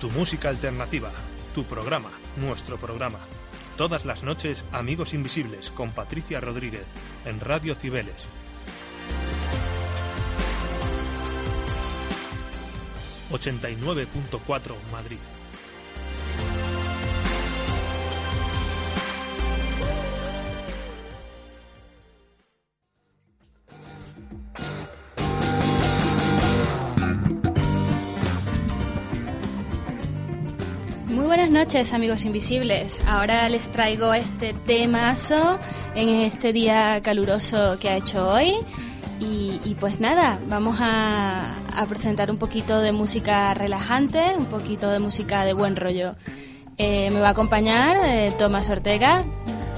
Tu música alternativa, tu programa, nuestro programa. Todas las noches, Amigos Invisibles con Patricia Rodríguez en Radio Cibeles. ...89.4 Madrid. Muy buenas noches amigos invisibles. Ahora les traigo este temazo en este día caluroso que ha hecho hoy. Y, y pues nada, vamos a, a, presentar un poquito de música relajante, un poquito de música de buen rollo. Eh, me va a acompañar eh, Tomás Ortega.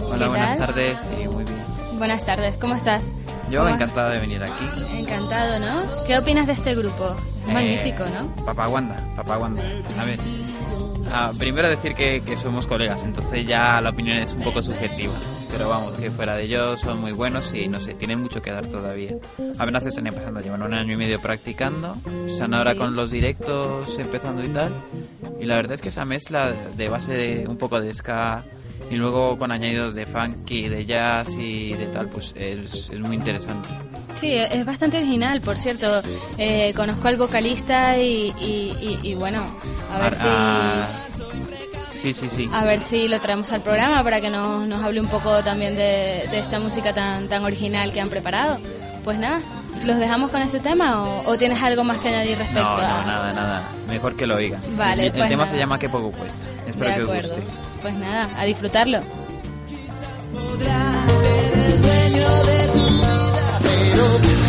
Hola, buenas tardes. Sí, muy bien. Buenas tardes, ¿cómo estás? Yo encantado de venir aquí. Encantado, ¿no? ¿Qué opinas de este grupo? Es Eh, magnífico, ¿no? Papá Wanda, Papá Wanda. A ver, ah, primero decir que, que somos colegas, entonces ya la opinión es un poco subjetiva. Pero vamos, que fuera de ellos son muy buenos y no sé, tienen mucho que dar todavía. Apenas se están empezando, llevan un año y medio practicando, están ahora Sí. con los directos empezando y tal. Y la verdad es que esa mezcla de base de un poco de ska y luego con añadidos de funky, de jazz y de tal, pues es, es muy interesante. Sí, es bastante original, por cierto. Eh, conozco al vocalista y, y- y- y bueno, a ver Ah, si... ah, Sí, sí, sí. A ver si lo traemos al programa para que nos, nos hable un poco también de, de esta música tan, tan original que han preparado. Pues nada, ¿los dejamos con ese tema o, o tienes algo más que añadir respecto No, a...? no, nada, nada. Mejor que lo oigan. Vale, el, el pues tema nada. se llama Qué poco cuesta. Espero de que os guste. Pues nada, a disfrutarlo.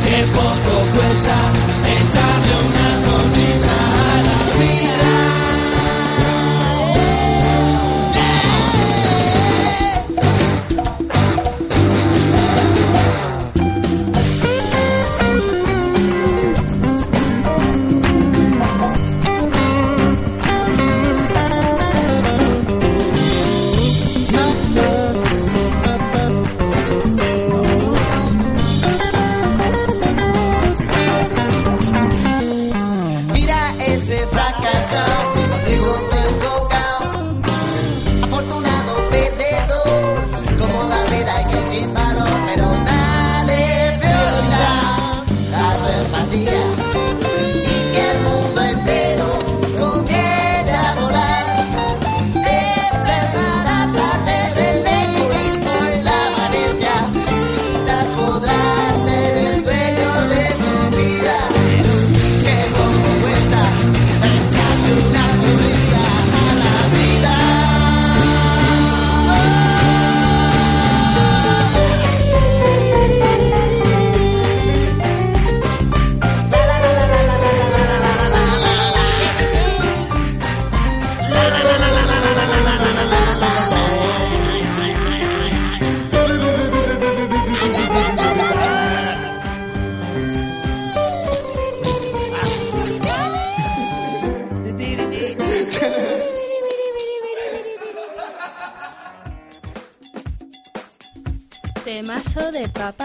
Qué poco cuesta echarle una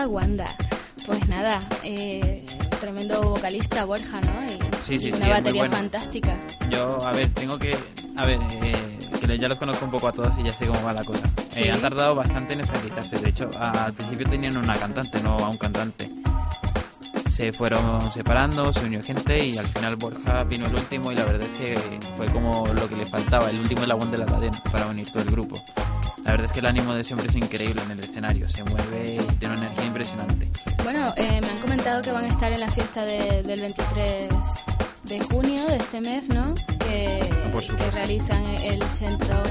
Wanda. Pues nada, eh, tremendo vocalista Borja, ¿no? Y, Sí, sí, y sí, una muy batería bueno. fantástica. Yo, a ver, tengo que. A ver, eh, que ya los conozco un poco a todos y ya sé cómo va la cosa. Sí. Eh, han tardado bastante en estabilizarse. De hecho, al principio tenían una cantante, no a un cantante. Se fueron separando, se unió gente y al final Borja vino el último y la verdad es que fue como lo que le faltaba, el último eslabón de la cadena para unir todo el grupo. La verdad es que el ánimo de hombre es increíble en el escenario, se mueve y tiene una energía impresionante. Bueno, eh, me han comentado que van a estar en la fiesta de- del 23 de junio de este mes, ¿no? Que, Por que realizan el centro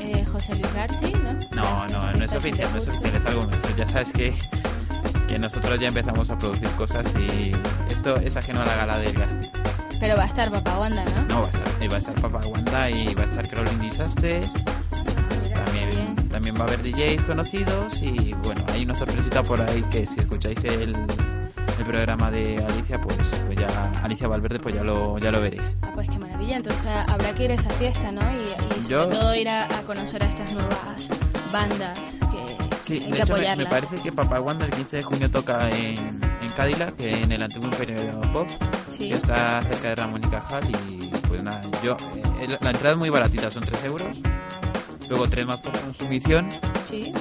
eh, José Luis García, ¿no? No, no, no es oficial, no es oficial, es algo nuestro. Ya sabes que, que nosotros ya empezamos a producir cosas y esto es ajeno a la gala del García. Pero va a estar Papá Wanda, ¿no? No, va a estar, va a estar Papá Wanda y va a estar Caroline Disaste. También, va a haber DJs conocidos y bueno, hay una sorpresita por ahí que si escucháis el, el programa de Alicia, pues, pues ya Alicia Valverde, pues ya lo, ya lo veréis. Ah, pues qué maravilla. Entonces habrá que ir a esa fiesta, ¿no? Y, y sobre Yo- todo ir a, a conocer a estas nuevas bandas que Sí, hay de que hecho me, me apoyarlas. parece que Papá Wanda el 15 de junio toca en, en Cadillac, que en el antiguo Imperio Pop, Sí. que está cerca de Ramón y Cajal y pues nada, yo, eh, la entrada es muy baratita, son 3 euros, luego 3 más por consumición Sí.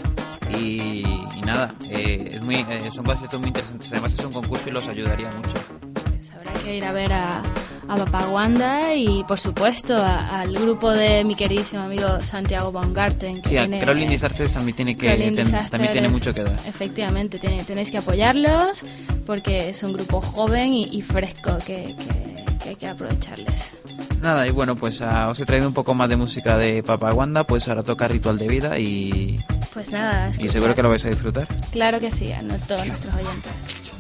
y, y nada, eh, es muy, eh, son conciertos muy interesantes, además es un concurso y los ayudaría mucho. Pues habrá que ir a ver a, a Papá Wanda y, por supuesto, a- al grupo de mi queridísimo amigo Santiago Baumgarten. Que Sí, a tiene- Caroline Disastres también tiene que ten- también tiene mucho que dar. Efectivamente, tiene- tenéis que apoyarlos porque es un grupo joven y, y fresco que, que- que hay que aprovecharles. Nada, y bueno, pues ah, os he traído un poco más de música de Papá Wanda, pues ahora toca Ritual de Vida y, Pues nada, y seguro que lo vais a disfrutar. Claro que sí, a todos nuestros oyentes.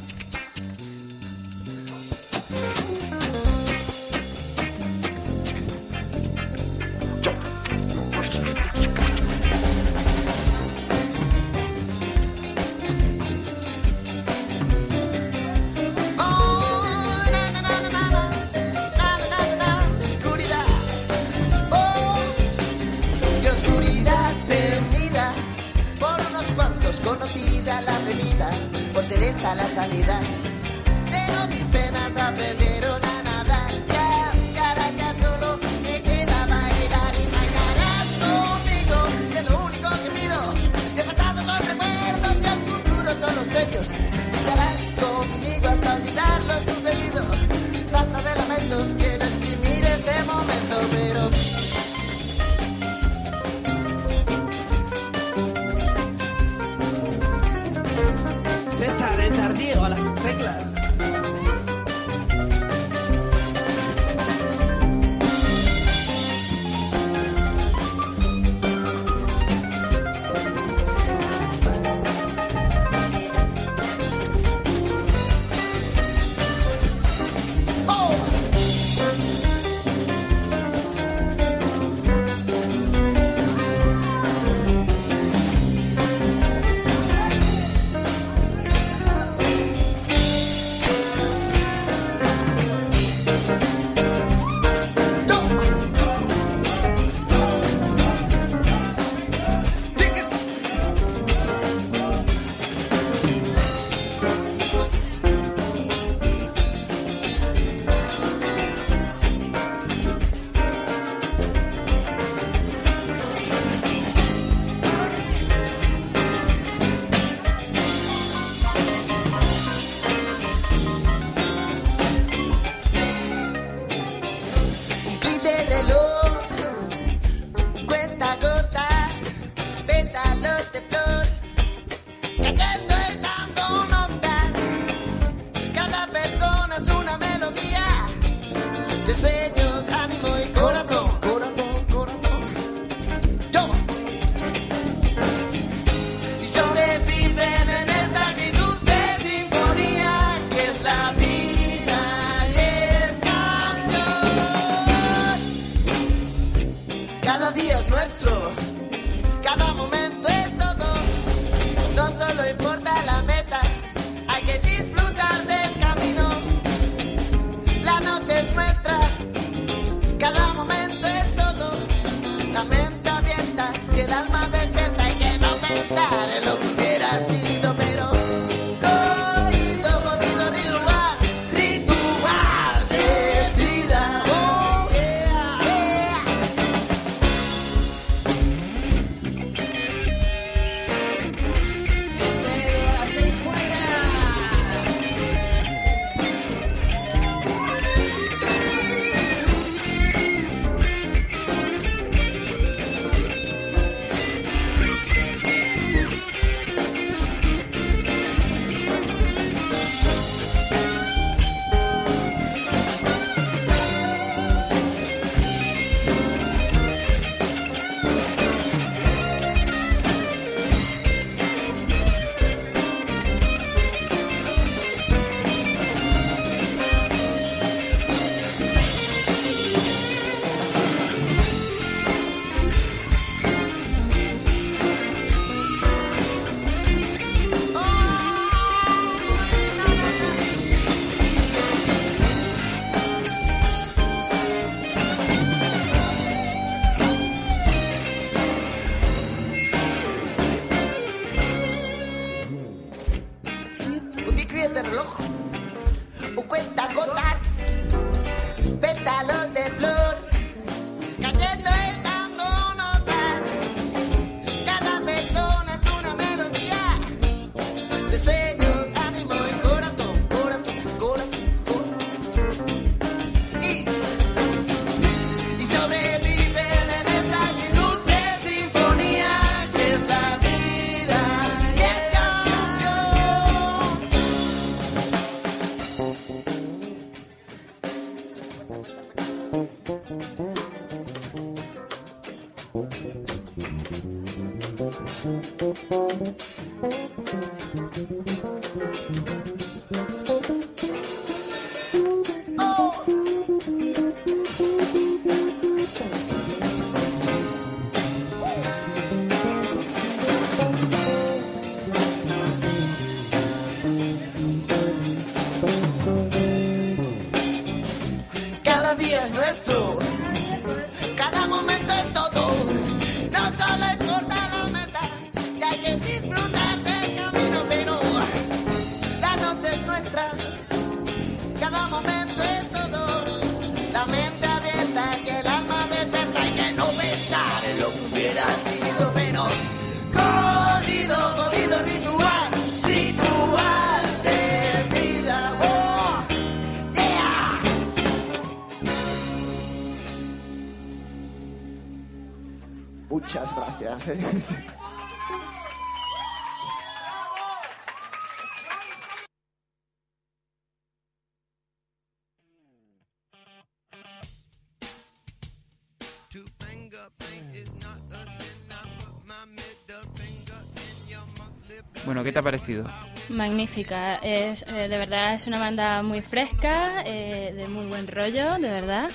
¿qué te ha parecido? Magnífica, es, eh, de verdad es una banda muy fresca, eh, de muy buen rollo, de verdad.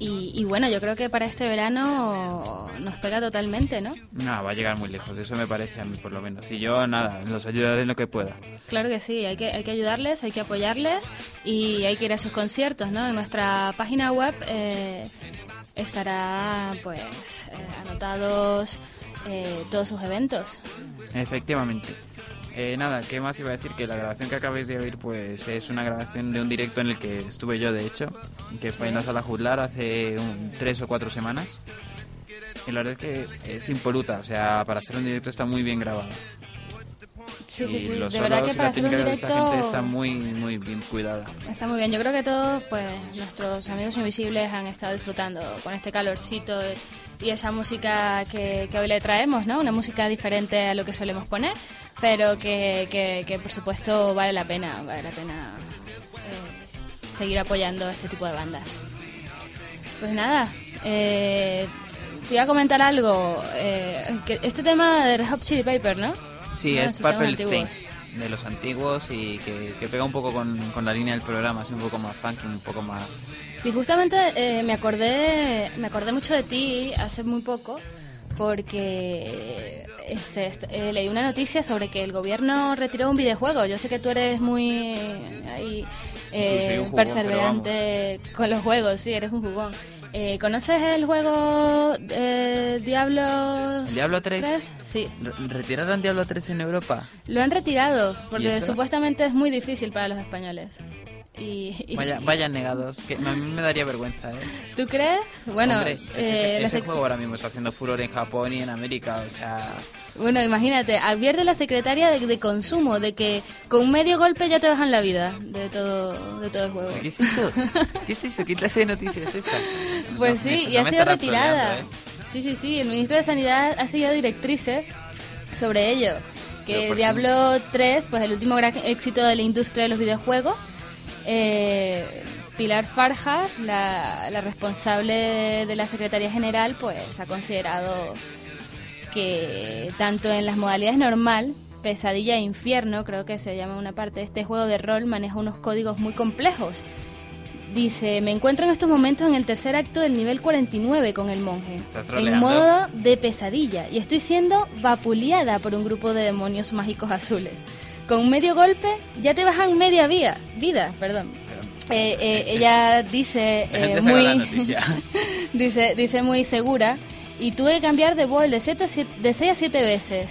Y, y bueno, yo creo que para este verano nos pega totalmente, ¿no? No, va a llegar muy lejos, eso me parece a mí por lo menos. Y yo nada, los ayudaré en lo que pueda. Claro que sí, hay que, hay que ayudarles, hay que apoyarles y hay que ir a sus conciertos, ¿no? En nuestra página web eh, estará, pues, eh, anotados eh, todos sus eventos. Efectivamente. Eh, nada, ¿qué más iba a decir? Que la grabación que acabáis de oír pues es una grabación de un directo en el que estuve yo, de hecho, que fue en la sala Juzlar hace un- tres o cuatro semanas. Y la verdad es que es impoluta, o sea, para ser un directo está muy bien grabada. Sí, sí, sí, de verdad que para hacer un directo gente está muy, muy bien cuidada. está muy bien. Yo creo que todos, pues, nuestros amigos invisibles han estado disfrutando con este calorcito y esa música que, que hoy le traemos, ¿no? Una música diferente a lo que solemos poner, pero que, que, que, por supuesto vale la pena, vale la pena eh, seguir apoyando este tipo de bandas. Pues nada, eh, te iba a comentar algo. eh, que este tema de Red Hot Chili Paper, ¿no? Sí, es Purple. Stain, de los antiguos y que, que pega un poco con, con la línea del programa, así un poco más funky, un poco más... Sí, justamente eh, me acordé me acordé mucho de ti hace muy poco porque este, este, eh, leí una noticia sobre que el gobierno retiró un videojuego. Yo sé que tú eres muy ahí, eh, Sí, jugón, perseverante con los juegos, sí, eres un jugón. Eh, ¿Conoces el juego eh, Diablos ¿Diablo 3? Sí, Re- ¿Retiraron Diablo 3 en Europa? lo han retirado ¿Y porque supuestamente es muy difícil para los españoles. Y, y- Vaya, vaya negados, que a mí me daría vergüenza, ¿eh? ¿Tú crees? Bueno, Hombre, eh, ese, juego ahora mismo está haciendo furor en Japón y en América, o sea... Bueno, imagínate, advierte la secretaria de, de consumo de que con medio golpe ya te bajan la vida de todo, de todo el juego. ¿Qué es eso? ¿Qué es eso? ¿Qué clase de noticia es esa? Pues No, sí, me- y no ha sido retirada. ¿eh? Sí, sí, sí, el ministro de Sanidad ha seguido directrices sobre ello. Que Diablo 3, pues el último gran éxito de la industria de los videojuegos, eh, Pilar Farjas, la, la responsable de la Secretaría General, pues ha considerado que tanto en las modalidades normal, pesadilla e infierno, creo que se llama una parte de este juego de rol, maneja unos códigos muy complejos. Dice, me encuentro en estos momentos en el tercer acto del nivel 49 con el monje, en modo de pesadilla, y estoy siendo vapuleada por un grupo de demonios mágicos azules. Con medio golpe ya te bajan media vía, vida, perdón. Eh, eh, ella dice eh, muy dice dice muy segura y tuve que cambiar de bol de, siete, de 6 a 7 veces.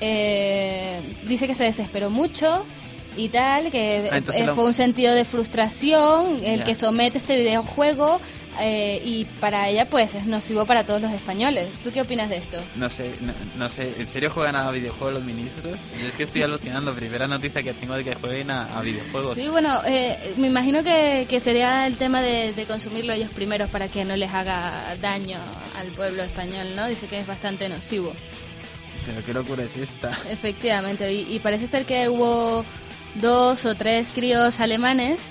Eh, dice que se desesperó mucho y tal, que Ah, eh, lo- fue un sentido de frustración el que somete este videojuego eh, y para ella pues es nocivo para todos los españoles. ¿Tú qué opinas de esto? No sé, no, no sé, ¿en serio juegan a videojuegos los ministros? Yo es que estoy alucinando, primera noticia que tengo de que jueguen a, a videojuegos. Sí, bueno, eh, me imagino que, que sería el tema de, de consumirlo ellos primeros para que no les haga daño al pueblo español, ¿no? Dice que es bastante nocivo. Pero qué locura es esta. Efectivamente, y, y parece ser que hubo dos o tres críos alemanes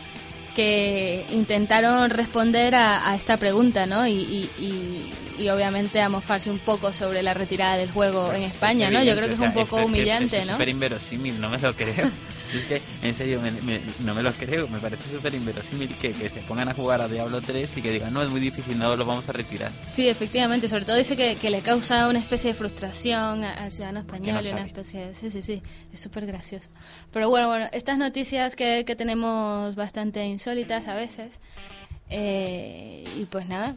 que intentaron responder a, a esta pregunta, ¿no? Y, y, y- y obviamente a mofarse un poco sobre la retirada del juego en España, Es ¿no? Yo creo que es un poco es humillante, es ¿no? súper inverosímil, no me lo creo. es que, en serio, me- me- no me lo creo. Me parece súper inverosímil que, que se pongan a jugar a Diablo 3 y que digan, no, es muy difícil, no lo vamos a retirar. Sí, efectivamente, sobre todo dice que, que le causa una especie de frustración al ciudadano no español y una especie de... Sí, sí, sí, es súper gracioso. Pero bueno, bueno, estas noticias que, que tenemos bastante insólitas a veces, eh, y pues nada,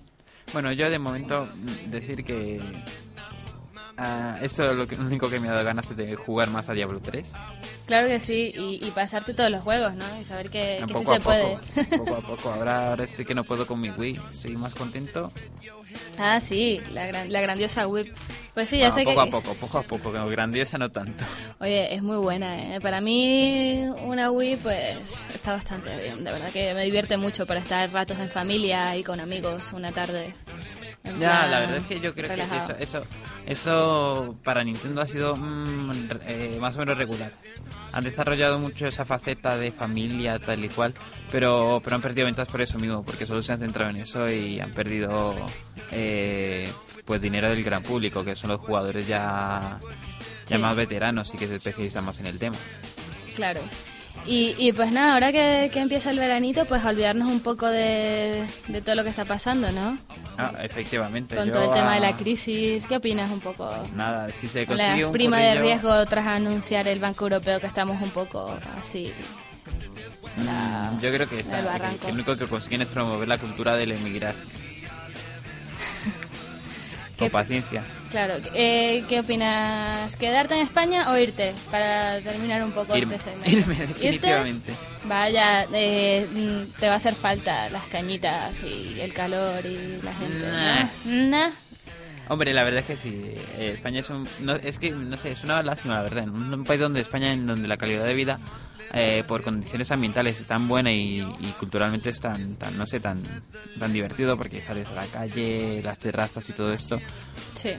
Bueno, yo de momento decir que ah, esto es lo, que- lo único que me ha dado ganas es de jugar más a Diablo 3. claro que sí, y, y pasarte todos los juegos, ¿no? Y saber que, que sí poco se puede. poco, poco a poco. Ahora, ahora estoy que no puedo con mi Wii, estoy más contento. ah, sí, la, gran- la grandiosa whip. Pues sí, ya Bueno, sé poco que... a poco, poco a poco, que grandiosa no tanto. Oye, es muy buena, ¿eh? Para mí una Wii pues está bastante bien, de verdad que me divierte mucho para estar ratos en familia y con amigos una tarde. Ya, la verdad es que yo creo relajado. que eso, eso, eso para Nintendo ha sido mm, eh, más o menos regular. Han desarrollado mucho esa faceta de familia, tal y cual, pero, pero han perdido ventas por eso mismo, porque solo se han centrado en eso y han perdido eh, pues dinero del gran público, que son los jugadores ya, ya Sí. más veteranos y que se especializan más en el tema. Claro. Y, y pues nada, ahora que, que empieza el veranito, pues olvidarnos un poco de, de todo lo que está pasando, ¿no? Ah, efectivamente. Con yo todo el tema de la crisis. ¿Qué opinas un poco? Nada, si se Con consigue la un prima de riesgo tras anunciar el Banco Europeo que estamos un poco así. Mm, la- yo creo que, está, que- lo único que consiguen es promover la cultura del emigrar. ¿Qué- Con paciencia. Claro, eh, ¿qué opinas? ¿Quedarte en España o irte? Para terminar un poco Irme, este segmento. irme, ¿Irte? definitivamente. Vaya, eh, mm, te va a hacer falta las cañitas y el calor y la gente. Nah. ¿no? Nah. Hombre, la verdad es que sí. eh, España es un. No, es que, no sé, es una lástima, la verdad. En un, un país donde España, en donde la calidad de vida, eh, por condiciones ambientales, es tan buena y, y culturalmente es tan, tan, no sé, tan, tan divertido porque sales a la calle, las terrazas y todo esto. Sí.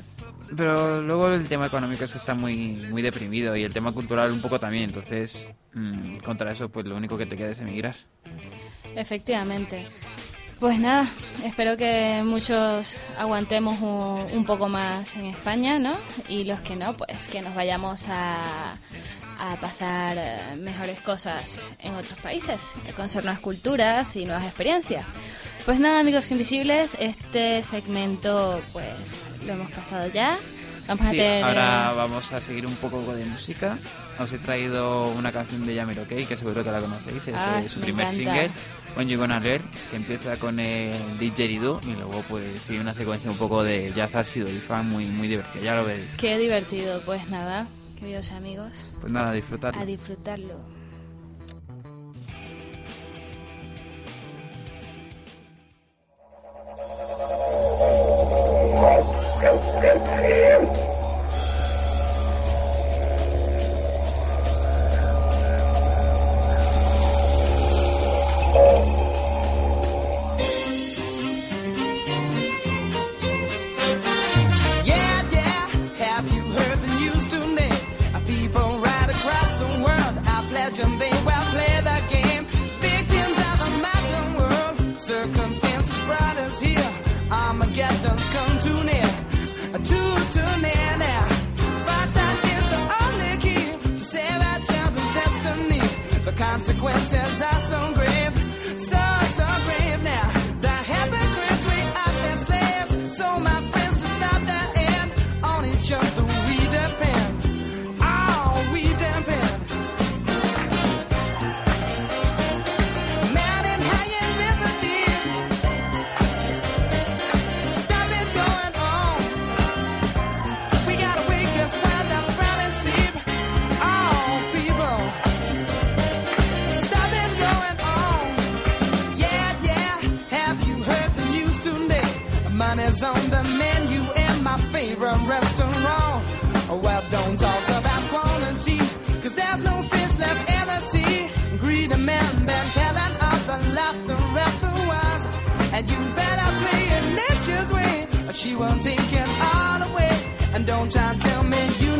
Pero luego el tema económico es que está muy, muy deprimido y el tema cultural un poco también. Entonces, mm, contra eso, pues lo único que te queda es emigrar. Efectivamente. Pues nada, espero que muchos aguantemos un, un poco más en España, ¿no? Y los que no, pues que nos vayamos a, a pasar eh, mejores cosas en otros países, a conocer nuevas culturas y nuevas experiencias. Pues nada, amigos invisibles, este segmento pues lo hemos pasado ya. Vamos a tener... ahora vamos a seguir un poco de música. Os he traído una canción de OK, que seguro que la conocéis. Es Ah, eh, su me primer encanta. single, When You Gonna Learn, que empieza con el Didgeridoo y luego pues sigue una secuencia un poco de jazz ácido y fan muy, muy divertida. Ya lo veréis. Qué divertido, pues nada, queridos amigos, Pues nada, disfrutarlo. a disfrutarlo. is on the menu in my favorite restaurant. Well, don't talk about quality, cause there's no fish left in the sea. Greedy men been telling of the laughter was, And you better play it nature's way, or she won't take it all away. And don't try to tell me you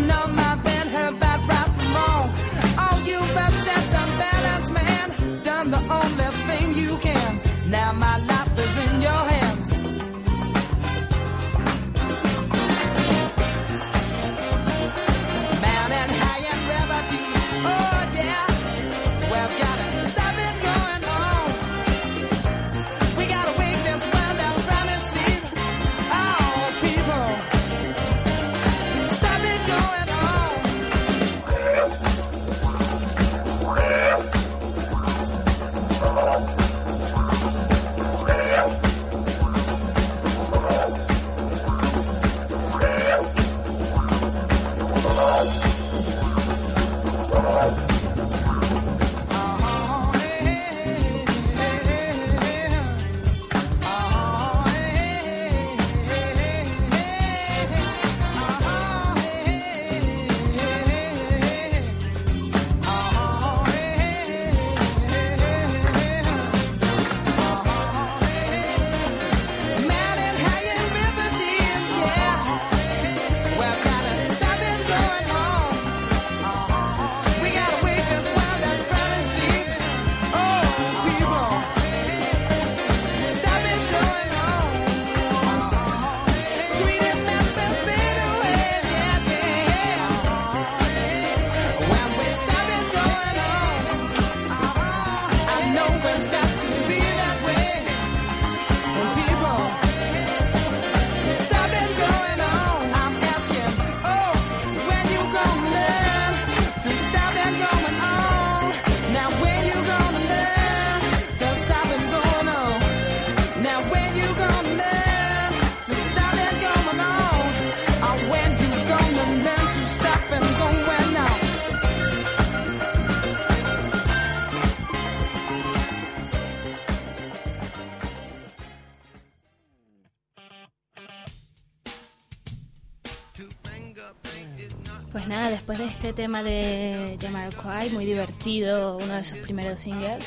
este tema de Jamiroquai, muy divertido, uno de sus primeros singles.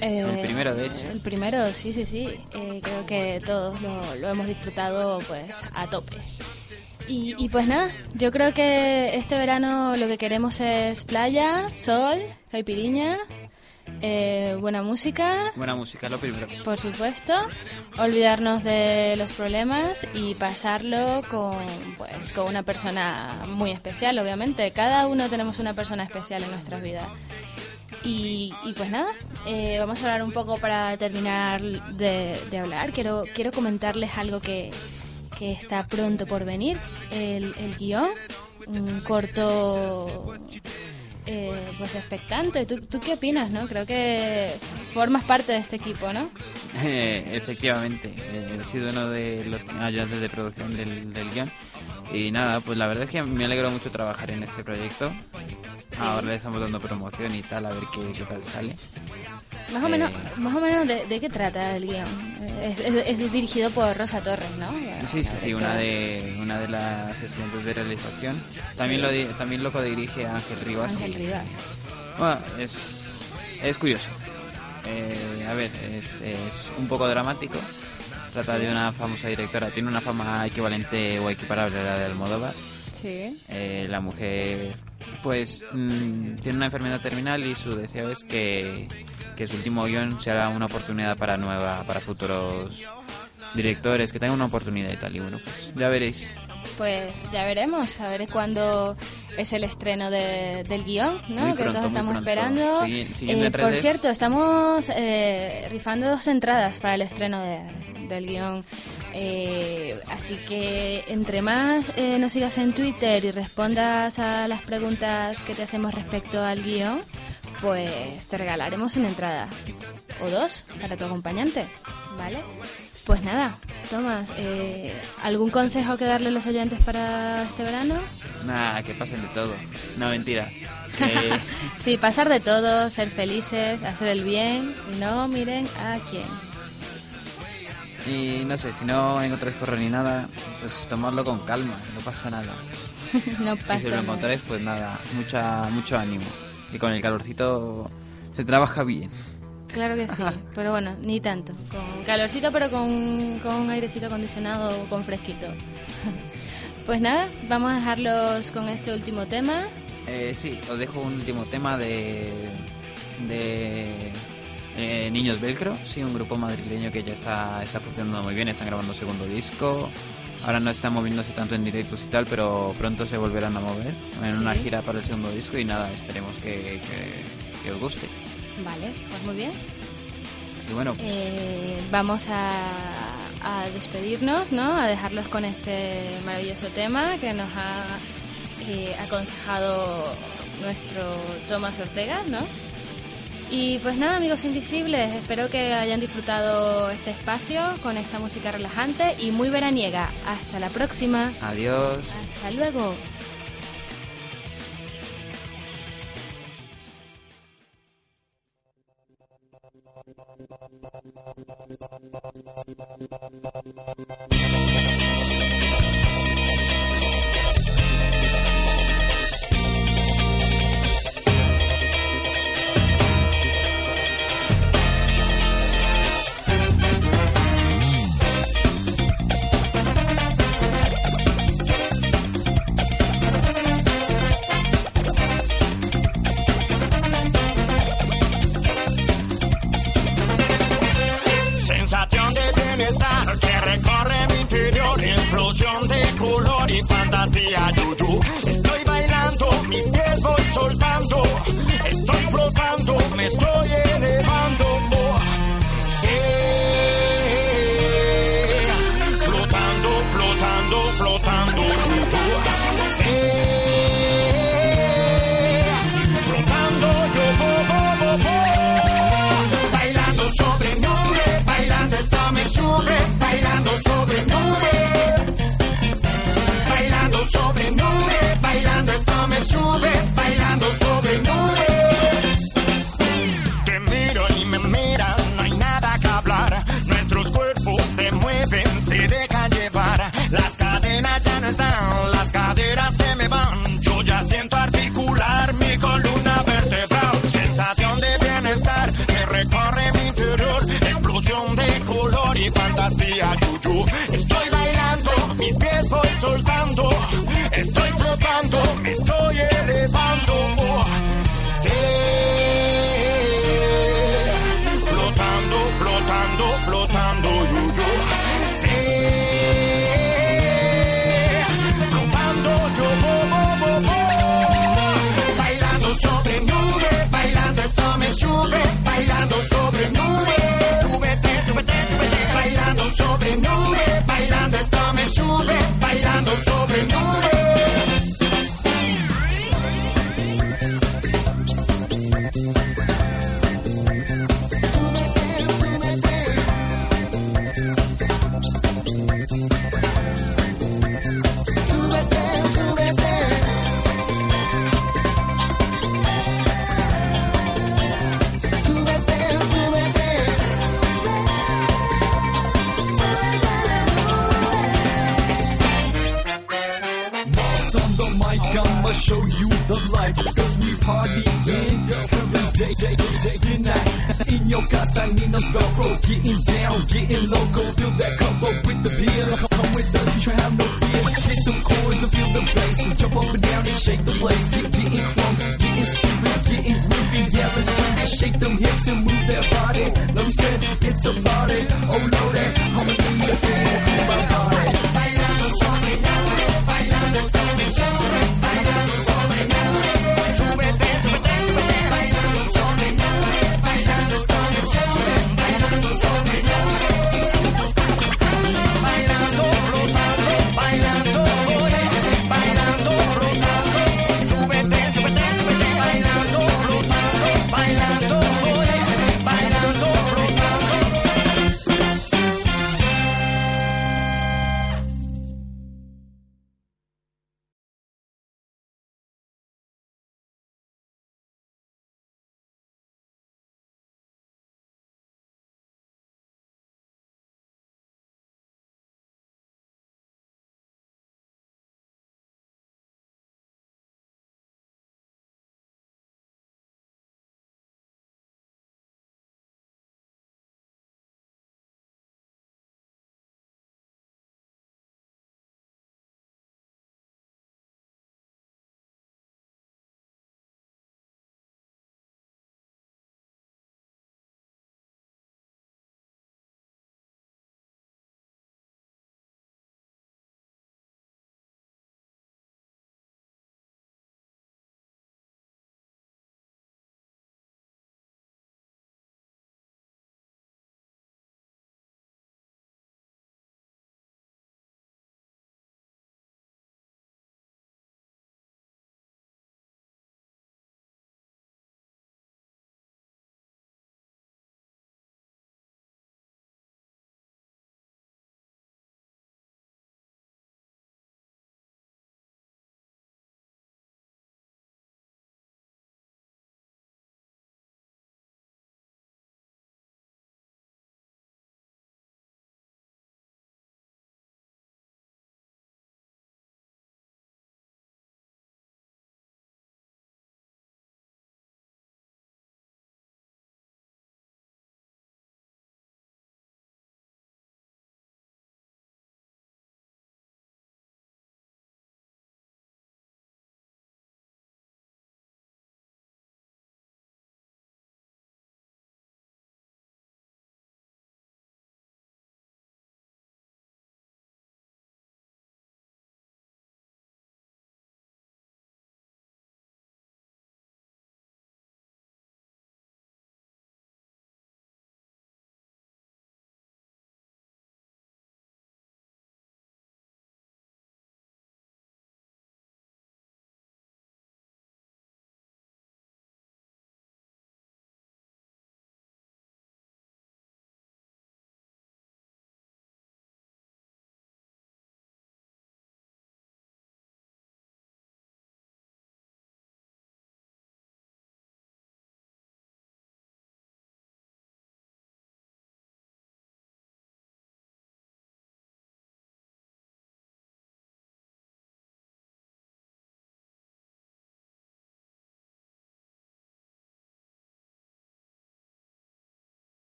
eh, El primero, de hecho. El primero, sí, sí, sí. eh, creo que todos lo, lo hemos disfrutado pues a tope. Y, y pues nada, yo creo que este verano lo que queremos es playa, sol, caipiriña, eh, buena música, Buena música, lo primero. por supuesto, olvidarnos de los problemas y pasarlo con, pues, con una persona muy especial, obviamente. Cada uno tenemos una persona especial en nuestras vidas. Y, y pues nada, eh, vamos a hablar un poco para terminar de, de hablar. Quiero, quiero comentarles algo que, que está pronto por venir. El, el guion, un corto eh, pues expectante. ¿Tú, ¿Tú qué opinas, no? Creo que formas parte de este equipo, ¿no? Eh, efectivamente, eh, he sido uno de los ayudantes de producción del, del guion. Y nada, pues la verdad es que me alegro mucho trabajar en este proyecto. Ahora le estamos dando promoción y tal, a ver qué, qué tal sale. Más o Eh, menos, más o menos de, de qué trata el guion. Es, es- es dirigido por Rosa Torres, ¿no? Sí, sí, sí, una de, una de las estudiantes de realización. También, lo, di- también lo codirige Ángel Rivas. Ángel Rivas. Bueno, es, es curioso. Eh, a ver, es, es un poco dramático. Trata de una famosa directora. Tiene una fama equivalente o equiparable a la de Almodóvar. Sí. Eh, la mujer, pues, mm, tiene una enfermedad terminal y su deseo es que, que su último guion sea una oportunidad para nueva, para futuros directores, que tengan una oportunidad y tal. Y bueno, pues, ya veréis. Pues ya veremos, a ver cuándo es el estreno de- del guion, ¿no? Muy que pronto, todos estamos pronto. esperando. Eh, por cierto, estamos eh, rifando dos entradas para el estreno de- del guion. Eh, así que entre más eh, nos sigas en Twitter y respondas a las preguntas que te hacemos respecto al guion, pues te regalaremos una entrada o dos para tu acompañante, ¿vale? Pues nada, Tomás, eh, ¿algún consejo que darle a los oyentes para este verano? Nada, que pasen de todo. No, mentira. Eh, Sí, pasar de todo, ser felices, hacer el bien no miren a quién. y no sé, si no encontráis correo ni nada, pues tomadlo con calma, no pasa nada. no y si pasa lo encontráis, pues nada, mucha, mucho ánimo. Y con el calorcito se trabaja bien. Claro que sí, pero bueno, ni tanto. Con calorcito, pero con, con un airecito acondicionado con fresquito. Pues nada, vamos a dejarlos con este último tema. Eh, sí, os dejo un último tema de, de eh, Niños Velcro, sí, un grupo madrileño que ya está, está funcionando muy bien, están grabando segundo disco. Ahora no están moviéndose tanto en directos y tal, pero pronto se volverán a mover en una gira para el segundo disco y nada, esperemos que, que- que os guste. Vale, pues muy bien. Y bueno, Eh, vamos a, a despedirnos, ¿no? A dejarlos con este maravilloso tema que nos ha eh, aconsejado nuestro Tomás Ortega, ¿no? Y pues nada, amigos invisibles, espero que hayan disfrutado este espacio con esta música relajante y muy veraniega. Hasta la próxima. adiós. Hasta luego. Que recorre mi interior, explosión de color y fantasía yuyu. Estoy bailando, mis pies voy soltando, Jump up and down and shake the place. Get, getting crunk, getting stupid, getting groovy. Let's do. Shake them hips and move that body. Let me say, it's a party. Oh, no, that.